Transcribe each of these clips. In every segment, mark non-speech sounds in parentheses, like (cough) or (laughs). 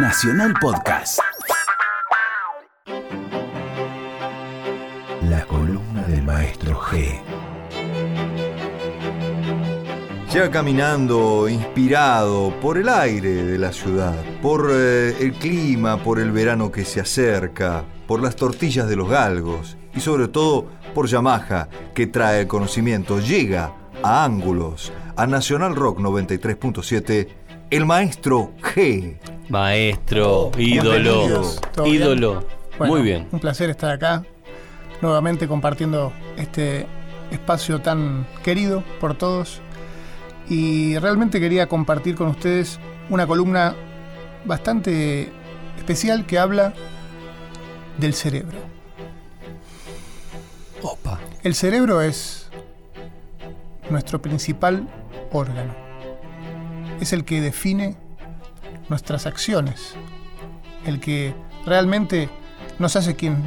Nacional Podcast. La columna del maestro G. Llega caminando, inspirado por el aire de la ciudad, por eh, el clima, por el verano que se acerca, por las tortillas de los galgos y sobre todo por Yamaha, que trae el conocimiento. Llega a Ángulos, a Nacional Rock 93.7, el maestro G. Maestro, ídolo, bienvenidos. ¿Todo bien? ídolo. Bueno, Muy bien. Un placer estar acá, nuevamente compartiendo este espacio tan querido por todos. Y realmente quería compartir con ustedes una columna bastante especial que habla del cerebro. Opa. El cerebro es nuestro principal órgano. Es el que define nuestras acciones, el que realmente nos hace quien,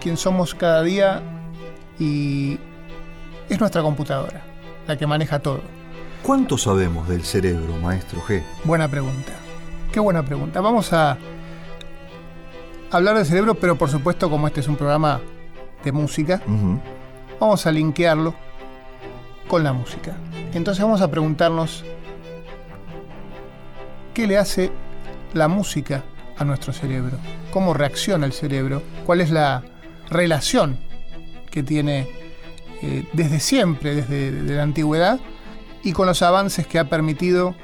quien somos cada día y es nuestra computadora la que maneja todo. ¿Cuánto sabemos del cerebro, maestro G? Buena pregunta. Qué buena pregunta. Vamos a hablar del cerebro, pero por supuesto como este es un programa de música, vamos a linkearlo con la música. Entonces vamos a preguntarnos qué le hace la música a nuestro cerebro, cómo reacciona el cerebro, cuál es la relación que tiene eh, desde siempre, desde la antigüedad, y con los avances que ha permitido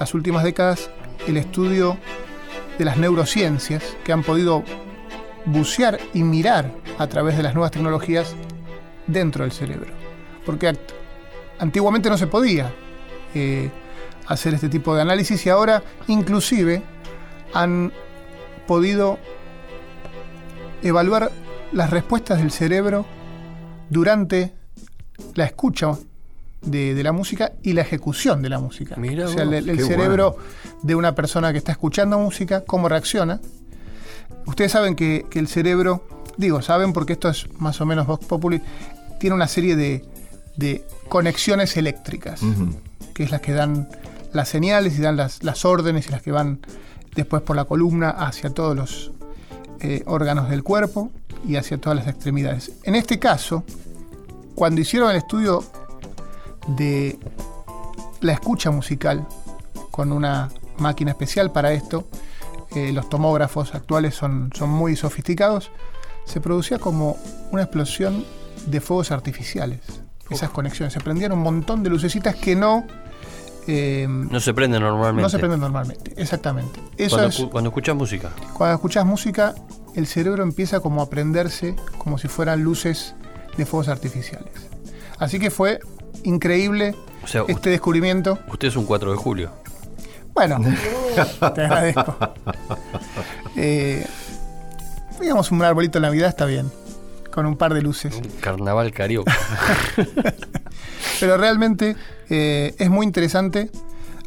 las últimas décadas el estudio de las neurociencias que han podido bucear y mirar a través de las nuevas tecnologías dentro del cerebro. Porque antiguamente no se podía eh, hacer este tipo de análisis y ahora inclusive han podido evaluar las respuestas del cerebro durante la escucha de, de la música y la ejecución de la música. Mirá o sea, vos, el, cerebro de una persona que está escuchando música, cómo reacciona. Ustedes saben que, que el cerebro, digo, saben porque esto es más o menos Vox Populi, tiene una serie de, de conexiones eléctricas, que es las que dan las señales y dan las, las órdenes y las que van después por la columna hacia todos los eh, órganos del cuerpo y hacia todas las extremidades. En este caso, cuando hicieron el estudio de la escucha musical con una máquina especial para esto, eh, los tomógrafos actuales son, son muy sofisticados, se producía como una explosión de fuegos artificiales. Esas conexiones. Se prendían un montón de lucecitas que no, eh, No se prende normalmente. no se prenden normalmente. Exactamente. Eso Cuando, es, cuando escuchas música. cuando escuchas música, el cerebro empieza como a prenderse como si fueran luces de fuegos artificiales. Así que fue increíble O sea, este descubrimiento. usted es un 4 de julio. Bueno, (laughs) te agradezco. Eh, digamos un arbolito de Navidad está bien, con un par de luces. Un carnaval carioca. (laughs) Pero realmente eh, es muy interesante.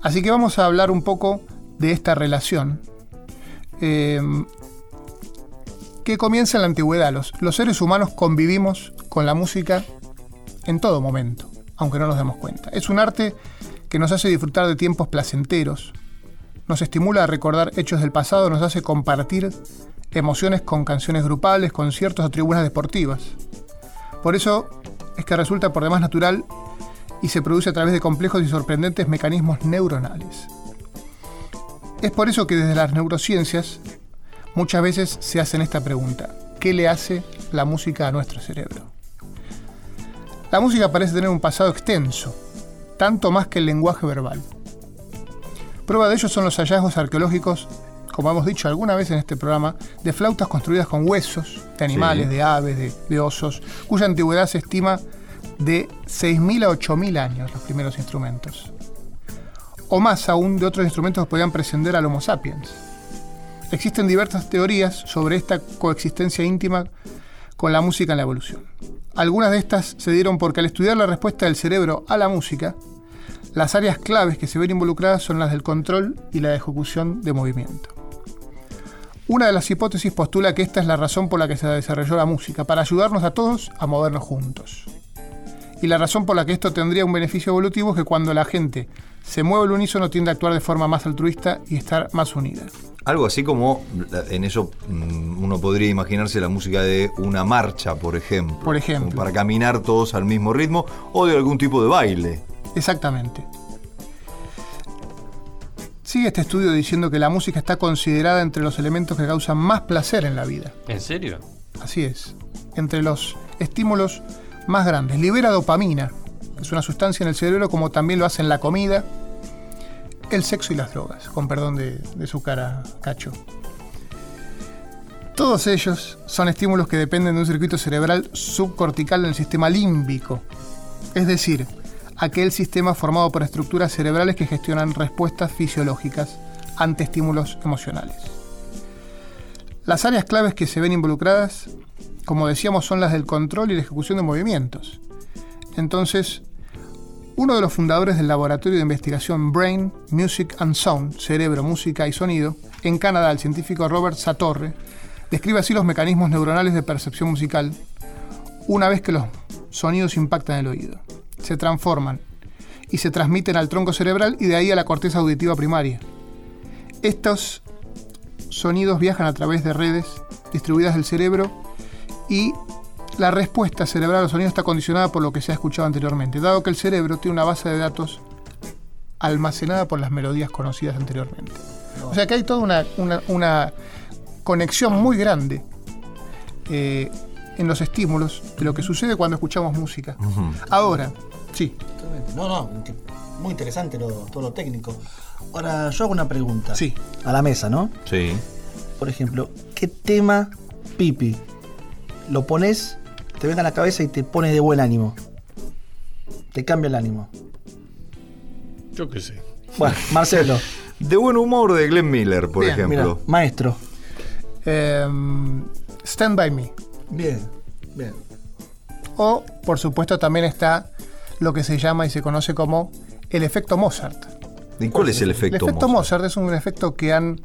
Así que vamos a hablar un poco de esta relación. eh, que comienza en la antigüedad. Los, los seres humanos convivimos con la música en todo momento, aunque no nos demos cuenta. Es un arte que nos hace disfrutar de tiempos placenteros, nos estimula a recordar hechos del pasado, nos hace compartir emociones con canciones grupales, conciertos o tribunas deportivas. Por eso es que resulta por demás natural y se produce a través de complejos y sorprendentes mecanismos neuronales. Es por eso que desde las neurociencias muchas veces se hacen esta pregunta. ¿Qué le hace la música a nuestro cerebro? La música parece tener un pasado extenso, tanto más que el lenguaje verbal. Prueba de ello son los hallazgos arqueológicos, como hemos dicho alguna vez en este programa, de flautas construidas con huesos de animales, Sí. de aves, de, de osos, cuya antigüedad se estima de 6.000 a 8.000 años los primeros instrumentos. O más aún de otros instrumentos que podían prescindir al Homo sapiens. Existen diversas teorías sobre esta coexistencia íntima con la música en la evolución. Algunas de estas se dieron porque al estudiar la respuesta del cerebro a la música, las áreas claves que se ven involucradas son las del control y la ejecución de movimiento. Una de las hipótesis postula que esta es la razón por la que se desarrolló la música, para ayudarnos a todos a movernos juntos. Y la razón por la que esto tendría un beneficio evolutivo es que cuando la gente se mueve al unísono tiende a actuar de forma más altruista y estar más unida. Algo así como, en eso mm, uno podría imaginarse la música de una marcha, por ejemplo. Por ejemplo. Para caminar todos al mismo ritmo o de algún tipo de baile. Exactamente. Sigue este estudio diciendo que la música está considerada entre los elementos que causan más placer en la vida. ¿En serio? Así es. Entre los estímulos más grandes. Libera dopamina, es una sustancia en el cerebro como también lo hacen la comida, el sexo y las drogas, con perdón de, de su cara, cacho. Todos ellos son estímulos que dependen de un circuito cerebral subcortical en el sistema límbico, es decir, aquel sistema formado por estructuras cerebrales que gestionan respuestas fisiológicas ante estímulos emocionales. Las áreas claves que se ven involucradas, como decíamos, son las del control y la ejecución de movimientos. Entonces, uno de los fundadores del laboratorio de investigación Brain, Music and Sound, Cerebro, Música y Sonido, en Canadá, el científico Robert Satorre, describe así los mecanismos neuronales de percepción musical una vez que los sonidos impactan el oído se transforman y se transmiten al tronco cerebral y de ahí a la corteza auditiva primaria. Estos sonidos viajan a través de redes distribuidas del cerebro y la respuesta cerebral a los sonidos está condicionada por lo que se ha escuchado anteriormente, dado que el cerebro tiene una base de datos almacenada por las melodías conocidas anteriormente. O sea que hay toda una, conexión muy grande eh, en los estímulos de lo que sucede cuando escuchamos música. Ahora, sí. No, no, muy interesante todo lo técnico. Ahora, yo hago una pregunta. Sí. A la mesa, ¿no? Sí. Por ejemplo, ¿qué tema pipi lo pones, te venga a la cabeza y te pone de buen ánimo? Te cambia el ánimo. Yo qué sé. Bueno, (laughs) Marcelo. de buen humor de Glenn Miller, por ejemplo. maestro. Em, stand by Me. Bien, bien. O, por supuesto, también está lo que se llama y se conoce como el efecto Mozart. ¿Y cuál es el efecto, el efecto Mozart? es un efecto que han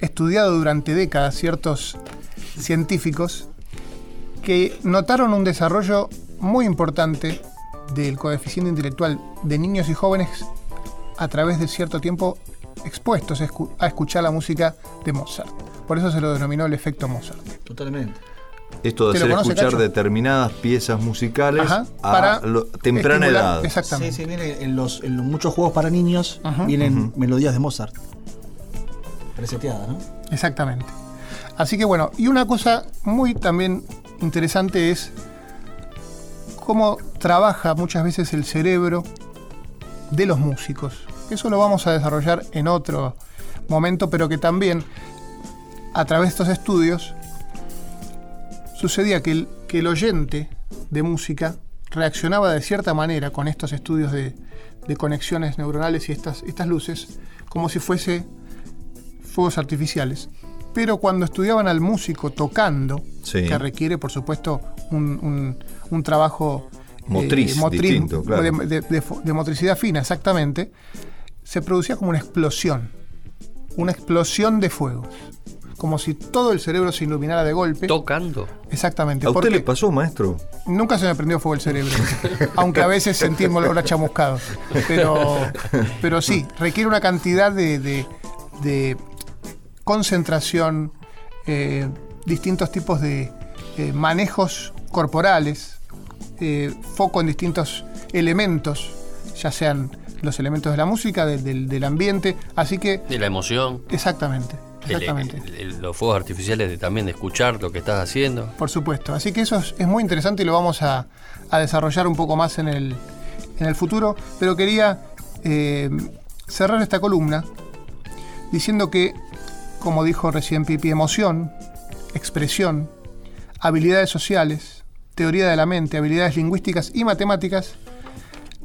estudiado durante décadas ciertos científicos que notaron un desarrollo muy importante del coeficiente intelectual de niños y jóvenes a través de cierto tiempo expuestos a escuchar la música de Mozart. Por eso se lo denominó el efecto Mozart. Totalmente. Esto de hacer escuchar determinadas piezas musales para temprana edad. Exactamente. Sí, sí, viene en, los, en muchos juegos para niños vienen melodías de Mozart. Preseteadas, ¿no? Exactamente. Así que bueno, y una cosa muy también interesante es cómo trabaja muchas veces el cerebro de los músicos. Eso lo vamos a desarrollar en otro momento, pero que también a través de estos estudios sucedía que el, que el oyente de música reaccionaba de cierta manera con estos estudios de, conexiones neuronales y estas, estas luces, como si fuese fuegos artificiales. Pero cuando estudiaban al músico tocando, que requiere, por supuesto, un, trabajo eh, motriz, de, motricidad fina, exactamente, se producía como una explosión, una explosión de fuegos como si todo el cerebro se iluminara de golpe. Tocando. Exactamente. ¿A usted le pasó, maestro? Nunca se me prendió fuego el cerebro, (laughs) aunque a veces sentí el olor a chamuscado. Pero, pero sí, requiere una cantidad de, concentración, eh, distintos tipos de eh, manejos corporales, eh, foco en distintos elementos, ya sean los elementos de la música, del ambiente, así que... De la emoción. Exactamente. Exactamente. los fuegos artificiales de, también de escuchar lo que estás haciendo. Por supuesto. Así que eso es, muy interesante y lo vamos a, desarrollar un poco más en el, en el futuro. Pero quería cerrar esta columna diciendo que, como dijo recién Pipi, emoción, expresión, habilidades sociales, teoría de la mente, habilidades lingüísticas y matemáticas,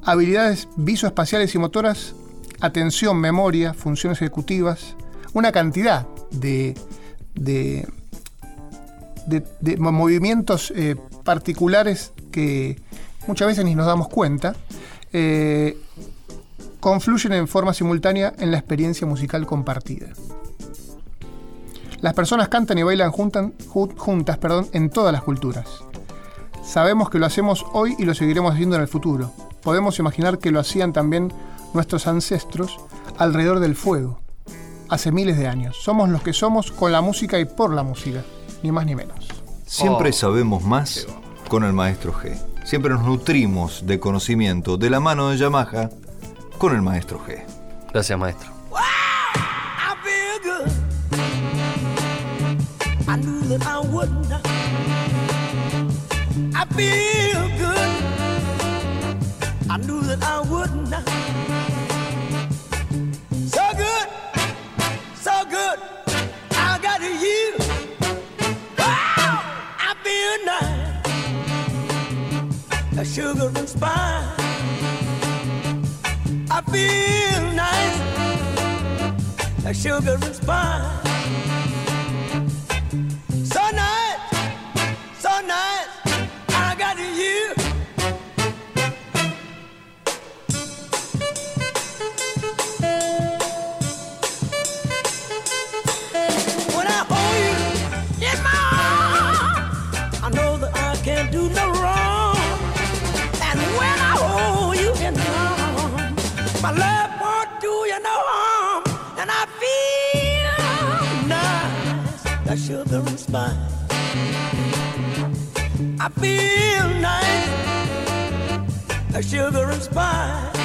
habilidades visoespaciales y motoras, atención, memoria, funciones ejecutivas, una cantidad de, de, movimientos eh, particulares que muchas veces ni nos damos cuenta, eh, confluyen en forma simultánea en la experiencia musical compartida. Las personas cantan y bailan juntas perdón, en todas las culturas. Sabemos que lo hacemos hoy y lo seguiremos haciendo en el futuro. Podemos imaginar que lo hacían también nuestros ancestros alrededor del fuego hace miles de años. Somos los que somos con la música y por la música, ni más ni menos. Siempre Oh. sabemos más con el maestro G. Siempre nos nutrimos de conocimiento de la mano de Yamaha con el maestro G. Gracias, maestro. I knew that I wouldn't. I feel good. I knew that I wouldn't. So good, so good. I got you. Wow, I feel nice. A sugar and spice. I feel nice a sugar and spice. Sugar. I feel nice, like sugar and spice.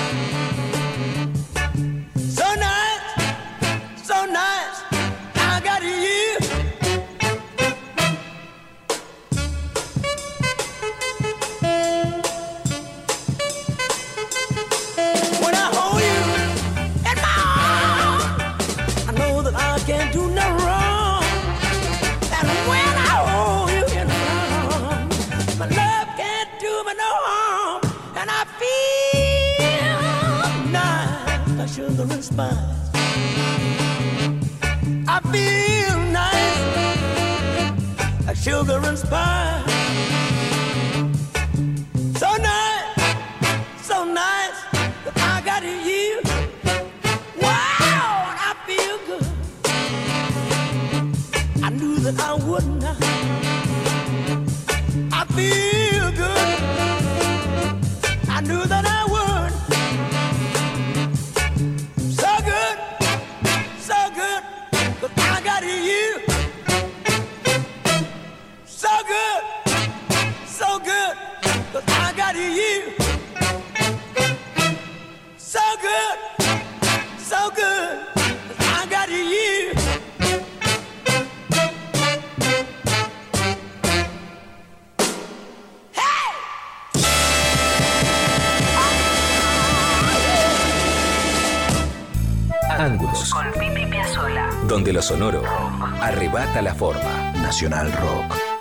Do me no harm. And I feel nice, like sugar and spice. I feel nice, like sugar and spice. So nice, so nice that I got you. Wow, I feel good. I knew that I wouldn't. I feel sonoro arrebata la forma. Nacional Rock.